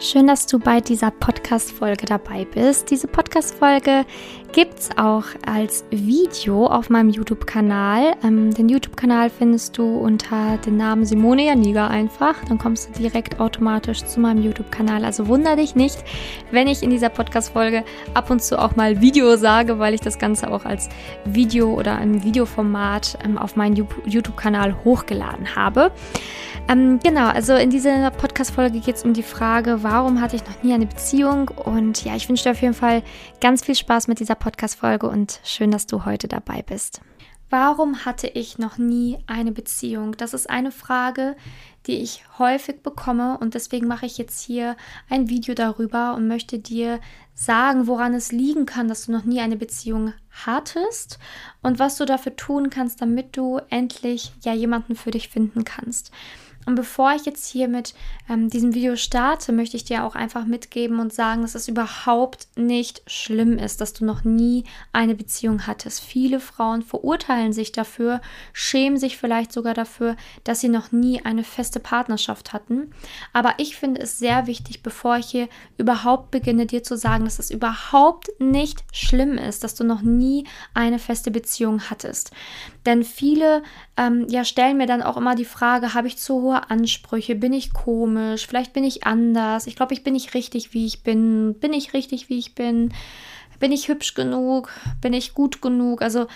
Schön, dass du bei dieser Podcast-Folge dabei bist. Diese Podcast-Folge gibt es auch als Video auf meinem YouTube-Kanal. Ähm, den YouTube-Kanal findest du unter dem Namen Simone Janiga einfach. Dann kommst du direkt automatisch zu meinem YouTube-Kanal. Also wunder dich nicht, wenn ich in dieser Podcast-Folge ab und zu auch mal Video sage, weil ich das Ganze auch als Video oder im Videoformat ähm, auf meinen YouTube-Kanal hochgeladen habe. Ähm, genau, also in dieser Podcast-Folge geht es um die Frage, warum hatte ich noch nie eine Beziehung? Und ja, ich wünsche dir auf jeden Fall ganz viel Spaß mit dieser Podcast-Folge und schön, dass du heute dabei bist. Warum hatte ich noch nie eine Beziehung? Das ist eine Frage, die ich häufig bekomme und deswegen mache ich jetzt hier ein Video darüber und möchte dir sagen, woran es liegen kann, dass du noch nie eine Beziehung hattest und was du dafür tun kannst, damit du endlich ja jemanden für dich finden kannst. Und bevor ich jetzt hier mit ähm, diesem Video starte, möchte ich dir auch einfach mitgeben und sagen, dass es überhaupt nicht schlimm ist, dass du noch nie eine Beziehung hattest. Viele Frauen verurteilen sich dafür, schämen sich vielleicht sogar dafür, dass sie noch nie eine feste Partnerschaft hatten. Aber ich finde es sehr wichtig, bevor ich hier überhaupt beginne, dir zu sagen, dass es überhaupt nicht schlimm ist, dass du noch nie eine feste Beziehung hattest. Denn viele ähm, ja, stellen mir dann auch immer die Frage, habe ich zu hohe Ansprüche? Bin ich komisch? Vielleicht bin ich anders. Ich glaube, ich bin nicht richtig, wie ich bin. Bin ich richtig, wie ich bin? Bin ich hübsch genug? Bin ich gut genug? Also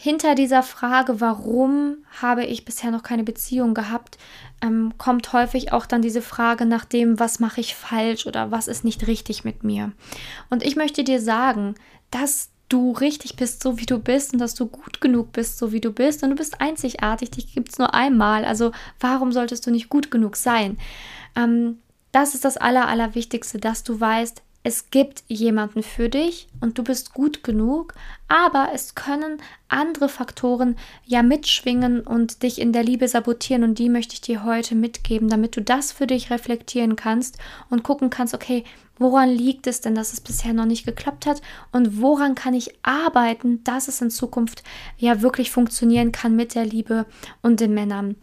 hinter dieser Frage, warum habe ich bisher noch keine Beziehung gehabt, ähm, kommt häufig auch dann diese Frage nach dem, was mache ich falsch oder was ist nicht richtig mit mir. Und ich möchte dir sagen, dass du richtig bist, so wie du bist und dass du gut genug bist, so wie du bist und du bist einzigartig, dich gibt es nur einmal. Also warum solltest du nicht gut genug sein? Ähm, das ist das Aller, Allerwichtigste, dass du weißt, es gibt jemanden für dich und du bist gut genug, aber es können andere Faktoren ja mitschwingen und dich in der Liebe sabotieren und die möchte ich dir heute mitgeben, damit du das für dich reflektieren kannst und gucken kannst, okay, woran liegt es denn, dass es bisher noch nicht geklappt hat und woran kann ich arbeiten, dass es in Zukunft ja wirklich funktionieren kann mit der Liebe und den Männern.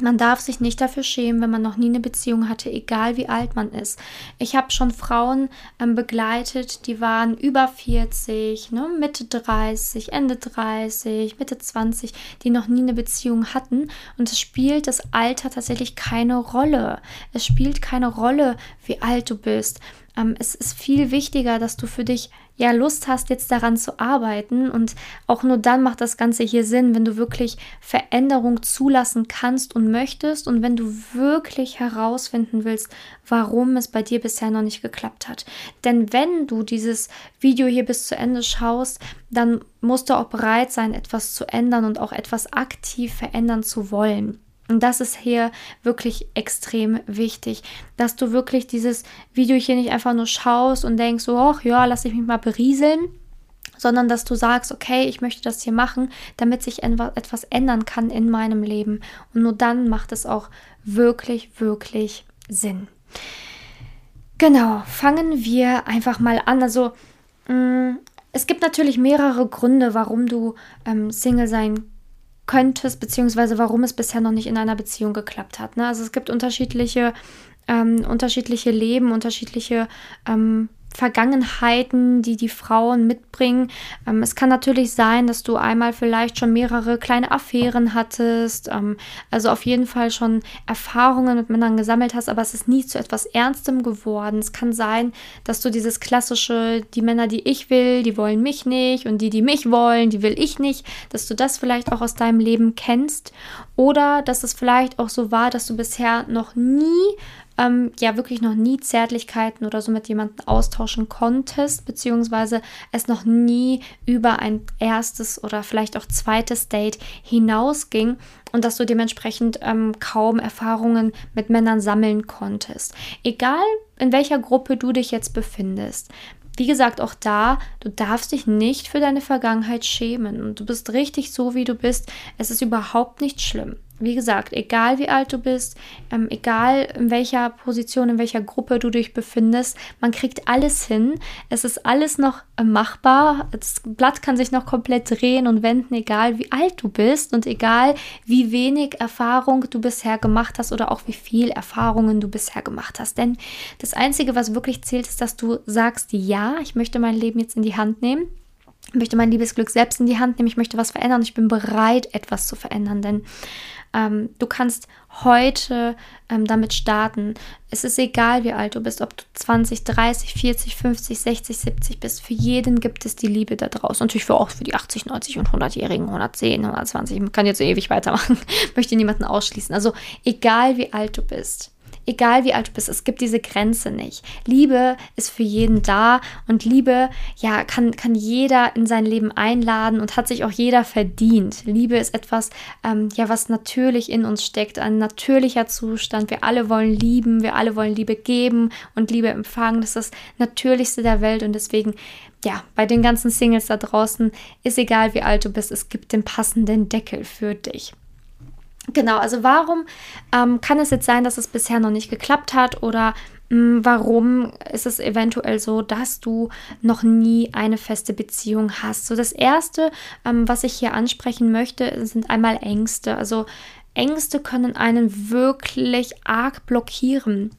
Man darf sich nicht dafür schämen, wenn man noch nie eine Beziehung hatte, egal wie alt man ist. Ich habe schon Frauen ähm, begleitet, die waren über 40, ne, Mitte 30, Ende 30, Mitte 20, die noch nie eine Beziehung hatten. Und es spielt das Alter tatsächlich keine Rolle. Es spielt keine Rolle, wie alt du bist. Ähm, es ist viel wichtiger, dass du für dich ja Lust hast, jetzt daran zu arbeiten. Und auch nur dann macht das Ganze hier Sinn, wenn du wirklich Veränderung zulassen kannst und möchtest und wenn du wirklich herausfinden willst, warum es bei dir bisher noch nicht geklappt hat. Denn wenn du dieses Video hier bis zu Ende schaust, dann musst du auch bereit sein, etwas zu ändern und auch etwas aktiv verändern zu wollen. Und das ist hier wirklich extrem wichtig, dass du wirklich dieses Video hier nicht einfach nur schaust und denkst, so, ach ja, lass ich mich mal berieseln, sondern dass du sagst, okay, ich möchte das hier machen, damit sich etwas ändern kann in meinem Leben. Und nur dann macht es auch wirklich, wirklich Sinn. Genau, fangen wir einfach mal an. Also, mh, mm, es gibt natürlich mehrere Gründe, warum du ähm, Single sein kannst könntest, beziehungsweise warum es bisher noch nicht in einer Beziehung geklappt hat. Ne? Also es gibt unterschiedliche, ähm, unterschiedliche Leben, unterschiedliche ähm, Vergangenheiten, die die Frauen mitbringen. Ähm, es kann natürlich sein, dass du einmal vielleicht schon mehrere kleine Affären hattest, ähm, also auf jeden Fall schon Erfahrungen mit Männern gesammelt hast, aber es ist nie zu etwas Ernstem geworden. Es kann sein, dass du dieses klassische, die Männer, die ich will, die wollen mich nicht und die, die mich wollen, die will ich nicht, dass du das vielleicht auch aus deinem Leben kennst oder dass es vielleicht auch so war, dass du bisher noch nie ähm, ja wirklich noch nie Zärtlichkeiten oder so mit jemandem austauschen konntest, beziehungsweise es noch nie über ein erstes oder vielleicht auch zweites Date hinausging und dass du dementsprechend ähm, kaum Erfahrungen mit Männern sammeln konntest. Egal in welcher Gruppe du dich jetzt befindest. Wie gesagt, auch da, du darfst dich nicht für deine Vergangenheit schämen und du bist richtig so, wie du bist. Es ist überhaupt nicht schlimm. Wie gesagt, egal wie alt du bist, ähm, egal in welcher Position, in welcher Gruppe du dich befindest, man kriegt alles hin. Es ist alles noch äh, machbar. Das Blatt kann sich noch komplett drehen und wenden, egal wie alt du bist und egal wie wenig Erfahrung du bisher gemacht hast oder auch wie viel Erfahrungen du bisher gemacht hast. Denn das Einzige, was wirklich zählt, ist, dass du sagst, ja, ich möchte mein Leben jetzt in die Hand nehmen. Ich möchte mein Liebesglück selbst in die Hand nehmen. Ich möchte was verändern. Ich bin bereit, etwas zu verändern. Denn ähm, du kannst heute ähm, damit starten. Es ist egal, wie alt du bist, ob du 20, 30, 40, 50, 60, 70 bist. Für jeden gibt es die Liebe da draußen. Natürlich für auch für die 80, 90 und 100-Jährigen, 110, 120. Man kann jetzt ewig weitermachen. Möchte niemanden ausschließen. Also egal, wie alt du bist egal wie alt du bist, es gibt diese Grenze nicht. Liebe ist für jeden da und Liebe, ja, kann, kann jeder in sein Leben einladen und hat sich auch jeder verdient. Liebe ist etwas, ähm, ja, was natürlich in uns steckt, ein natürlicher Zustand. Wir alle wollen lieben, wir alle wollen Liebe geben und Liebe empfangen. Das ist das Natürlichste der Welt und deswegen ja, bei den ganzen Singles da draußen ist egal, wie alt du bist, es gibt den passenden Deckel für dich. Genau, also warum ähm, kann es jetzt sein, dass es bisher noch nicht geklappt hat oder mh, hm, warum ist es eventuell so, dass du noch nie eine feste Beziehung hast? So das Erste, ähm, was ich hier ansprechen möchte, sind einmal Ängste. Also Ängste können einen wirklich arg blockieren.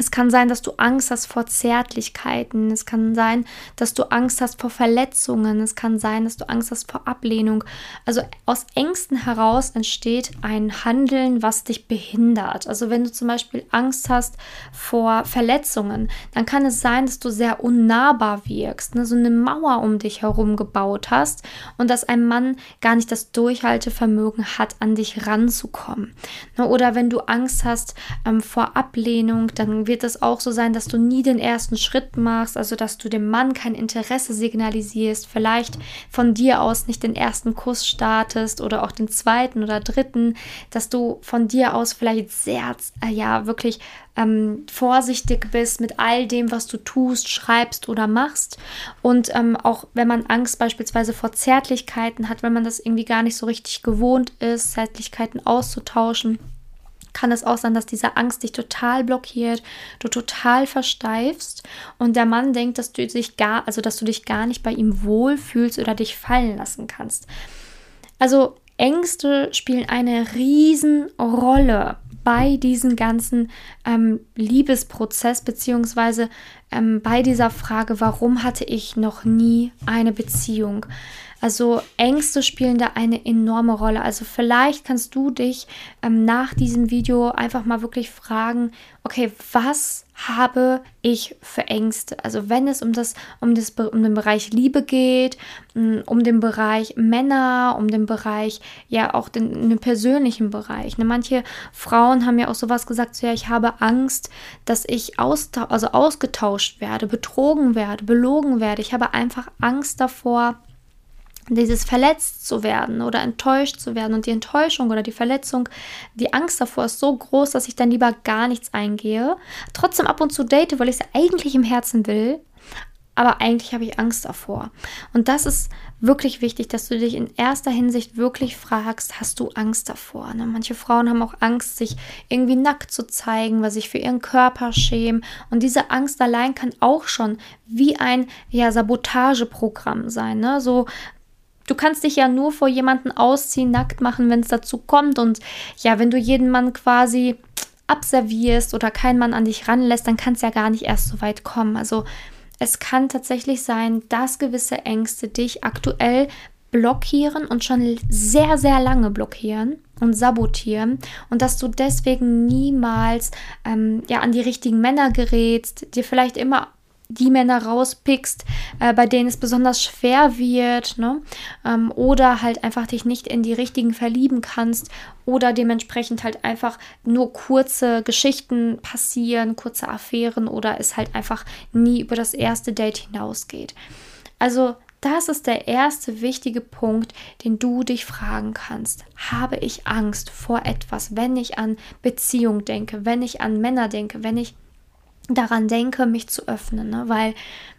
Es kann sein, dass du Angst hast vor Zärtlichkeiten. Es kann sein, dass du Angst hast vor Verletzungen. Es kann sein, dass du Angst hast vor Ablehnung. Also aus Ängsten heraus entsteht ein Handeln, was dich behindert. Also wenn du zum Beispiel Angst hast vor Verletzungen, dann kann es sein, dass du sehr unnahbar wirkst, ne? so eine Mauer um dich herum gebaut hast und dass ein Mann gar nicht das Durchhaltevermögen hat, an dich ranzukommen. Ne? Oder wenn du Angst hast ähm, vor Ablehnung, dann wird es auch so sein, dass du nie den ersten Schritt machst, also dass du dem Mann kein Interesse signalisierst, vielleicht von dir aus nicht den ersten Kuss startest oder auch den zweiten oder dritten, dass du von dir aus vielleicht sehr, äh, ja, wirklich ähm, vorsichtig bist mit all dem, was du tust, schreibst oder machst. Und ähm, auch wenn man Angst beispielsweise vor Zärtlichkeiten hat, wenn man das irgendwie gar nicht so richtig gewohnt ist, Zärtlichkeiten auszutauschen kann es auch sein, dass diese Angst dich total blockiert, du total versteifst und der Mann denkt, dass du dich gar, also dass du dich gar nicht bei ihm wohlfühlst oder dich fallen lassen kannst. Also Ängste spielen eine Riesenrolle bei diesem ganzen ähm, Liebesprozess beziehungsweise ähm, bei dieser Frage, warum hatte ich noch nie eine Beziehung? Also Ängste spielen da eine enorme Rolle. Also vielleicht kannst du dich ähm, nach diesem Video einfach mal wirklich fragen, okay, was habe ich für Ängste? Also wenn es um das, um das, um den Bereich Liebe geht, mm, um den Bereich Männer, um den Bereich, ja auch den, den persönlichen Bereich. Ne, manche Frauen haben ja auch sowas gesagt, so ja, ich habe Angst, dass ich also ausgetauscht werde, betrogen werde, belogen werde. Ich habe einfach Angst davor, dieses verletzt zu werden oder enttäuscht zu werden und die Enttäuschung oder die Verletzung, die Angst davor ist so groß, dass ich dann lieber gar nichts eingehe. Trotzdem ab und zu date, weil ich es eigentlich im Herzen will, aber eigentlich habe ich Angst davor. Und das ist wirklich wichtig, dass du dich in erster Hinsicht wirklich fragst, hast du Angst davor? Ne? Manche Frauen haben auch Angst, sich irgendwie nackt zu zeigen, weil sie sich für ihren Körper schämen. Und diese Angst allein kann auch schon wie ein ja, Sabotageprogramm sein. Ne? So Du kannst dich ja nur vor jemanden ausziehen, nackt machen, wenn es dazu kommt. Und ja, wenn du jeden Mann quasi abservierst oder kein Mann an dich ranlässt, dann kann es ja gar nicht erst so weit kommen. Also es kann tatsächlich sein, dass gewisse Ängste dich aktuell blockieren und schon sehr, sehr lange blockieren und sabotieren und dass du deswegen niemals ähm, ja an die richtigen Männer gerätst, dir vielleicht immer die Männer rauspickst, äh, bei denen es besonders schwer wird, ne? Ähm, oder halt einfach dich nicht in die richtigen verlieben kannst oder dementsprechend halt einfach nur kurze Geschichten passieren, kurze Affären oder es halt einfach nie über das erste Date hinausgeht. Also das ist der erste wichtige Punkt, den du dich fragen kannst. Habe ich Angst vor etwas, wenn ich an Beziehung denke, wenn ich an Männer denke, wenn ich daran denke, mich zu öffnen, ne? weil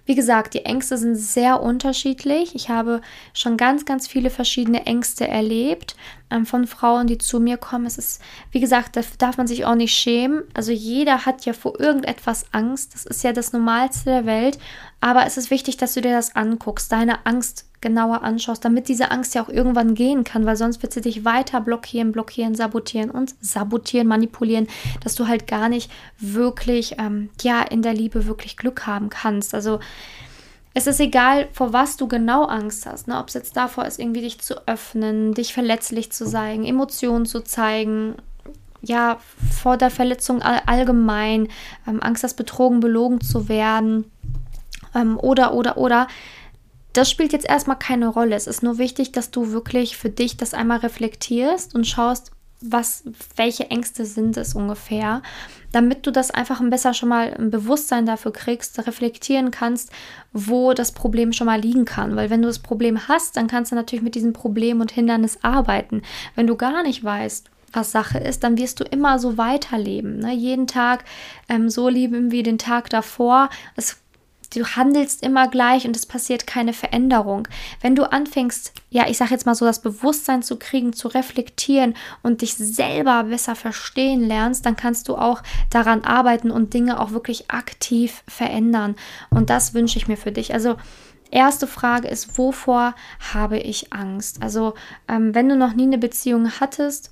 wie gesagt, die Ängste sind sehr unterschiedlich. Ich habe schon ganz, ganz viele verschiedene Ängste erlebt ähm, von Frauen, die zu mir kommen. Es ist, wie gesagt, da darf man sich auch nicht schämen. Also jeder hat ja vor irgendetwas Angst. Das ist ja das Normalste der Welt. Aber es ist wichtig, dass du dir das anguckst, deine Angst genauer anschaust, damit diese Angst ja auch irgendwann gehen kann, weil sonst wird sie dich weiter blockieren, blockieren, sabotieren und sabotieren, manipulieren, dass du halt gar nicht wirklich, ähm, ja, in der Liebe wirklich Glück haben kannst. Also es ist egal, vor was du genau Angst hast, ne? ob es jetzt davor ist, irgendwie dich zu öffnen, dich verletzlich zu zeigen, Emotionen zu zeigen, ja, vor der Verletzung all allgemein, ähm, Angst, dass betrogen, belogen zu werden ähm, oder, oder, oder. Das spielt jetzt erstmal keine Rolle. Es ist nur wichtig, dass du wirklich für dich das einmal reflektierst und schaust, was, welche Ängste sind es ungefähr, damit du das einfach ein besser schon mal ein Bewusstsein dafür kriegst, reflektieren kannst, wo das Problem schon mal liegen kann. Weil wenn du das Problem hast, dann kannst du natürlich mit diesem Problem und Hindernis arbeiten. Wenn du gar nicht weißt, was Sache ist, dann wirst du immer so weiterleben. Ne? Jeden Tag ähm, so leben wie den Tag davor. Es du handelst immer gleich und es passiert keine Veränderung. Wenn du anfängst, ja, ich sage jetzt mal so, das Bewusstsein zu kriegen, zu reflektieren und dich selber besser verstehen lernst, dann kannst du auch daran arbeiten und Dinge auch wirklich aktiv verändern. Und das wünsche ich mir für dich. Also erste Frage ist, wovor habe ich Angst? Also ähm, wenn du noch nie eine Beziehung hattest,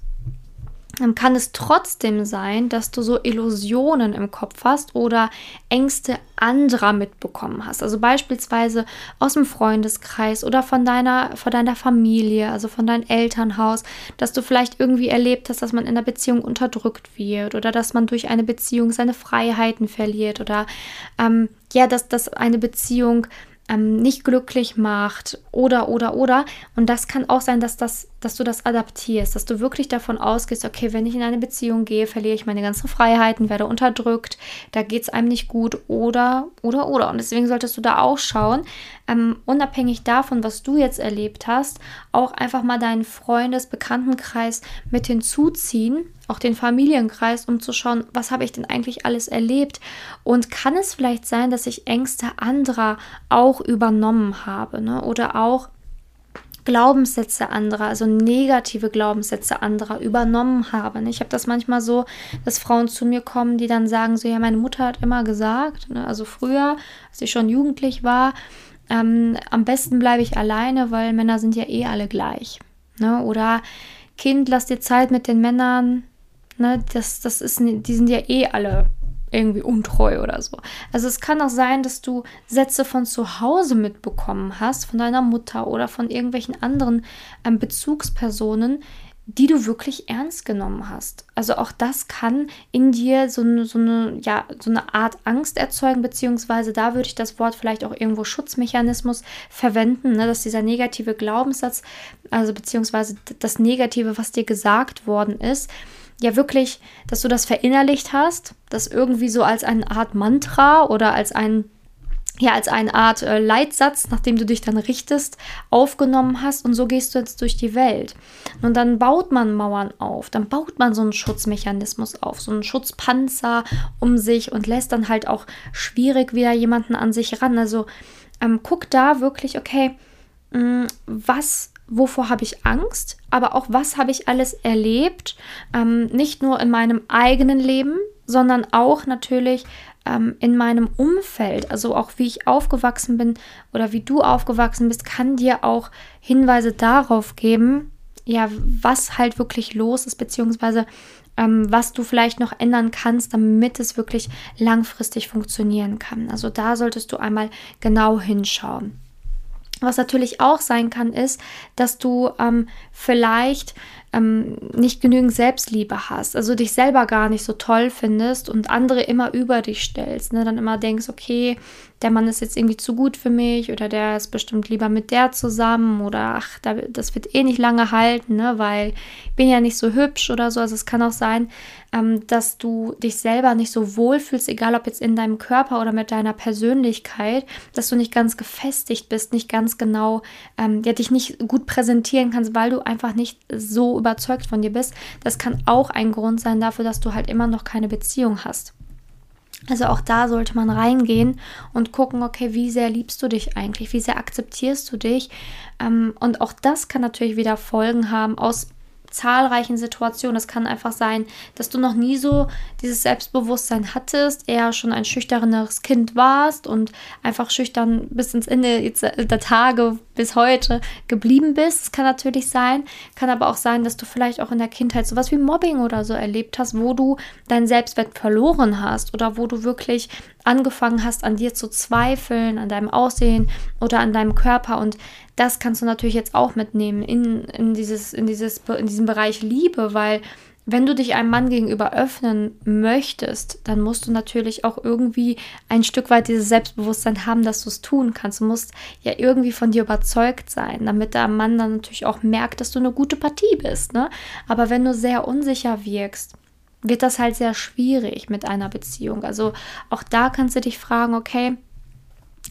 dann kann es trotzdem sein, dass du so Illusionen im Kopf hast oder Ängste anderer mitbekommen hast. Also beispielsweise aus dem Freundeskreis oder von deiner, von deiner Familie, also von deinem Elternhaus, dass du vielleicht irgendwie erlebt hast, dass man in der Beziehung unterdrückt wird oder dass man durch eine Beziehung seine Freiheiten verliert oder ähm, ja, dass, dass eine Beziehung ähm, nicht glücklich macht oder oder oder und das kann auch sein, dass das dass du das adaptierst, dass du wirklich davon ausgehst, okay, wenn ich in eine Beziehung gehe, verliere ich meine ganzen Freiheiten, werde unterdrückt, da geht es einem nicht gut oder, oder, oder. Und deswegen solltest du da auch schauen, ähm, unabhängig davon, was du jetzt erlebt hast, auch einfach mal deinen Freundes-, Bekanntenkreis mit hinzuziehen, auch den Familienkreis, um zu schauen, was habe ich denn eigentlich alles erlebt und kann es vielleicht sein, dass ich Ängste anderer auch übernommen habe ne? oder auch Glaubenssätze anderer, also negative Glaubenssätze anderer übernommen habe. Ich habe das manchmal so, dass Frauen zu mir kommen, die dann sagen, so ja, meine Mutter hat immer gesagt, ne, also früher, als ich schon jugendlich war, ähm, am besten bleibe ich alleine, weil Männer sind ja eh alle gleich. Ne? Oder Kind, lass dir Zeit mit den Männern, ne? das, das ist, die sind ja eh alle irgendwie untreu oder so. Also es kann auch sein, dass du Sätze von zu Hause mitbekommen hast, von deiner Mutter oder von irgendwelchen anderen ähm, Bezugspersonen, die du wirklich ernst genommen hast. Also auch das kann in dir so eine, so eine, ja, so eine Art Angst erzeugen, beziehungsweise da würde ich das Wort vielleicht auch irgendwo Schutzmechanismus verwenden, ne, dass dieser negative Glaubenssatz, also beziehungsweise das Negative, was dir gesagt worden ist, ja wirklich, dass du das verinnerlicht hast, das irgendwie so als eine Art Mantra oder als ein ja, als eine Art äh, Leitsatz, nachdem du dich dann richtest, aufgenommen hast und so gehst du jetzt durch die Welt. Und dann baut man Mauern auf, dann baut man so einen Schutzmechanismus auf, so einen Schutzpanzer um sich und lässt dann halt auch schwierig wieder jemanden an sich ran. Also ähm, guck da wirklich, okay, mh, mm, was wovor habe ich Angst, aber auch was habe ich alles erlebt, ähm, nicht nur in meinem eigenen Leben, sondern auch natürlich ähm, in meinem Umfeld, also auch wie ich aufgewachsen bin oder wie du aufgewachsen bist, kann dir auch Hinweise darauf geben, ja, was halt wirklich los ist, beziehungsweise ähm, was du vielleicht noch ändern kannst, damit es wirklich langfristig funktionieren kann. Also da solltest du einmal genau hinschauen. Was natürlich auch sein kann, ist, dass du ähm, vielleicht ähm, nicht genügend Selbstliebe hast, also dich selber gar nicht so toll findest und andere immer über dich stellst, ne? dann immer denkst, okay, der Mann ist jetzt irgendwie zu gut für mich oder der ist bestimmt lieber mit der zusammen oder ach, das wird eh nicht lange halten, ne, weil ich bin ja nicht so hübsch oder so. Also es kann auch sein, ähm, dass du dich selber nicht so wohl fühlst, egal ob jetzt in deinem Körper oder mit deiner Persönlichkeit, dass du nicht ganz gefestigt bist, nicht ganz genau, ähm, ja, dich nicht gut präsentieren kannst, weil du einfach nicht so überzeugt von dir bist. Das kann auch ein Grund sein dafür, dass du halt immer noch keine Beziehung hast. Also auch da sollte man reingehen und gucken, okay, wie sehr liebst du dich eigentlich, wie sehr akzeptierst du dich. Ähm, und auch das kann natürlich wieder Folgen haben aus zahlreichen Situationen. Es kann einfach sein, dass du noch nie so dieses Selbstbewusstsein hattest, eher schon ein schüchterneres Kind warst und einfach schüchtern bis ins Ende der Tage bis heute geblieben bist. Es kann natürlich sein, kann aber auch sein, dass du vielleicht auch in der Kindheit sowas wie Mobbing oder so erlebt hast, wo du deinen Selbstwert verloren hast oder wo du wirklich angefangen hast, an dir zu zweifeln, an deinem Aussehen oder an deinem Körper. Und das kannst du natürlich jetzt auch mitnehmen in, in, dieses, in, dieses, in diesem Bereich Liebe, weil wenn du dich einem Mann gegenüber öffnen möchtest, dann musst du natürlich auch irgendwie ein Stück weit dieses Selbstbewusstsein haben, dass du es tun kannst. Du musst ja irgendwie von dir überzeugt sein, damit der Mann dann natürlich auch merkt, dass du eine gute Partie bist. Ne? Aber wenn du sehr unsicher wirkst, wird das halt sehr schwierig mit einer Beziehung. Also auch da kannst du dich fragen, okay,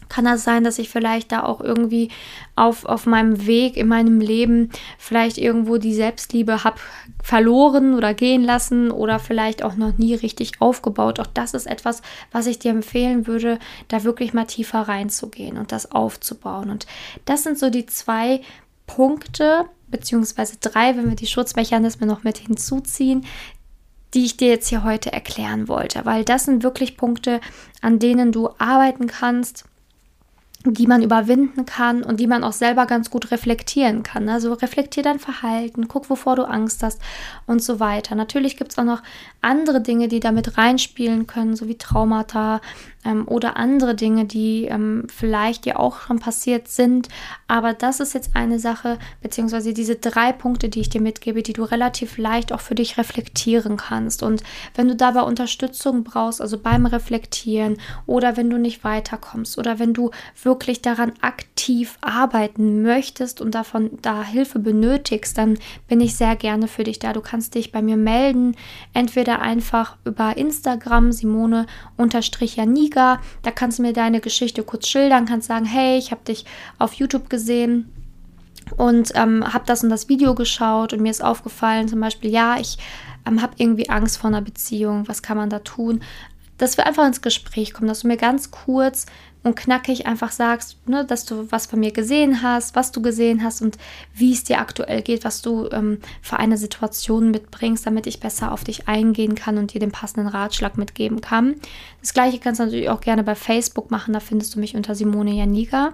kann das sein, dass ich vielleicht da auch irgendwie auf, auf meinem Weg in meinem Leben vielleicht irgendwo die Selbstliebe habe verloren oder gehen lassen oder vielleicht auch noch nie richtig aufgebaut. Auch das ist etwas, was ich dir empfehlen würde, da wirklich mal tiefer reinzugehen und das aufzubauen. Und das sind so die zwei Punkte, beziehungsweise drei, wenn wir die Schutzmechanismen noch mit hinzuziehen, die ich dir jetzt hier heute erklären wollte, weil das sind wirklich Punkte, an denen du arbeiten kannst, die man überwinden kann und die man auch selber ganz gut reflektieren kann. Also reflektier dein Verhalten, guck, wovor du Angst hast und so weiter. Natürlich gibt es auch noch andere Dinge, die damit reinspielen können, so wie Traumata ähm, oder andere Dinge, die ähm, vielleicht dir auch schon passiert sind. Aber das ist jetzt eine Sache, beziehungsweise diese drei Punkte, die ich dir mitgebe, die du relativ leicht auch für dich reflektieren kannst. Und wenn du dabei Unterstützung brauchst, also beim Reflektieren oder wenn du nicht weiterkommst oder wenn du wirklich daran aktiv arbeiten möchtest und davon da Hilfe benötigst, dann bin ich sehr gerne für dich da. Du kannst dich bei mir melden, entweder einfach über Instagram Simone-Janiga Liga. Da kannst du mir deine Geschichte kurz schildern, kannst sagen, hey, ich habe dich auf YouTube gesehen und ähm, habe das und das Video geschaut und mir ist aufgefallen, zum Beispiel, ja, ich ähm, habe irgendwie Angst vor einer Beziehung, was kann man da tun? Dass wir einfach ins Gespräch kommen, dass du mir ganz kurz und knackig einfach sagst, ne, dass du was von mir gesehen hast, was du gesehen hast und wie es dir aktuell geht, was du ähm, für eine Situation mitbringst, damit ich besser auf dich eingehen kann und dir den passenden Ratschlag mitgeben kann. Das gleiche kannst du natürlich auch gerne bei Facebook machen, da findest du mich unter Simone Janiga.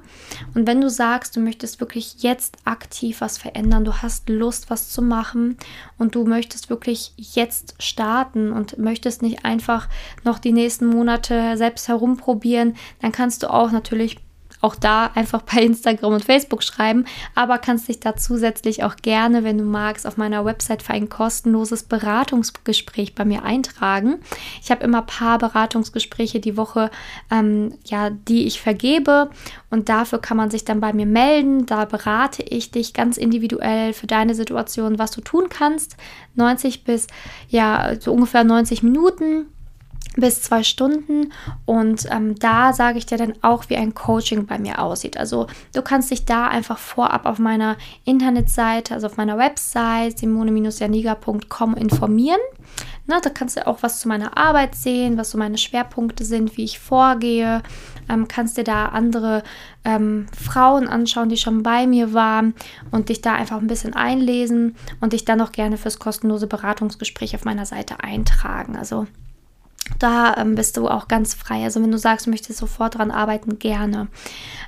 Und wenn du sagst, du möchtest wirklich jetzt aktiv was verändern, du hast Lust, was zu machen und du möchtest wirklich jetzt starten und möchtest nicht einfach noch die nächsten Monate selbst herumprobieren, dann kannst du auch natürlich auch da einfach bei Instagram und Facebook schreiben, aber kannst dich da zusätzlich auch gerne, wenn du magst, auf meiner Website für ein kostenloses Beratungsgespräch bei mir eintragen. Ich habe immer paar Beratungsgespräche die Woche, ähm, ja, die ich vergebe und dafür kann man sich dann bei mir melden. Da berate ich dich ganz individuell für deine Situation, was du tun kannst. 90 bis ja so ungefähr 90 Minuten bis zwei Stunden und ähm, da sage ich dir dann auch, wie ein Coaching bei mir aussieht. Also du kannst dich da einfach vorab auf meiner Internetseite, also auf meiner Website simone-janiga.com informieren. Na, da kannst du auch was zu meiner Arbeit sehen, was so meine Schwerpunkte sind, wie ich vorgehe. Ähm, kannst dir da andere ähm, Frauen anschauen, die schon bei mir waren und dich da einfach ein bisschen einlesen und dich dann auch gerne fürs kostenlose Beratungsgespräch auf meiner Seite eintragen. Also da ähm, bist du auch ganz frei. Also wenn du sagst, du möchtest sofort dran arbeiten, gerne.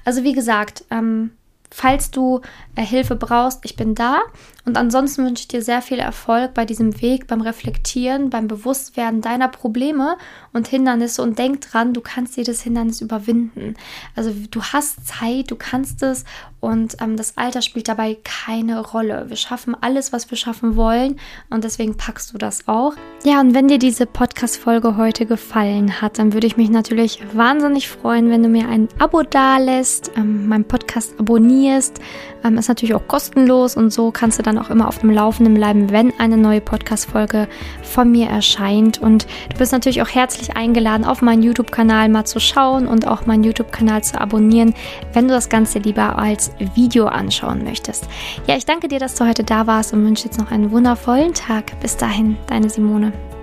Also wie gesagt, ähm, falls du äh, Hilfe brauchst, ich bin da. Und ansonsten wünsche ich dir sehr viel Erfolg bei diesem Weg, beim Reflektieren, beim Bewusstwerden deiner Probleme und Hindernisse. Und denk dran, du kannst jedes Hindernis überwinden. Also du hast Zeit, du kannst es. Und ähm, das Alter spielt dabei keine Rolle. Wir schaffen alles, was wir schaffen wollen. Und deswegen packst du das auch. Ja, und wenn dir diese Podcast-Folge heute gefallen hat, dann würde ich mich natürlich wahnsinnig freuen, wenn du mir ein Abo dalässt, ähm, meinen Podcast abonnierst. Ähm, ist natürlich auch kostenlos und so kannst du dann auch immer auf dem Laufenden bleiben, wenn eine neue Podcast-Folge von mir erscheint. Und du bist natürlich auch herzlich eingeladen, auf meinen YouTube-Kanal mal zu schauen und auch meinen YouTube-Kanal zu abonnieren, wenn du das Ganze lieber als Video anschauen möchtest. Ja, ich danke dir, dass du heute da warst und wünsche jetzt noch einen wundervollen Tag. Bis dahin, deine Simone.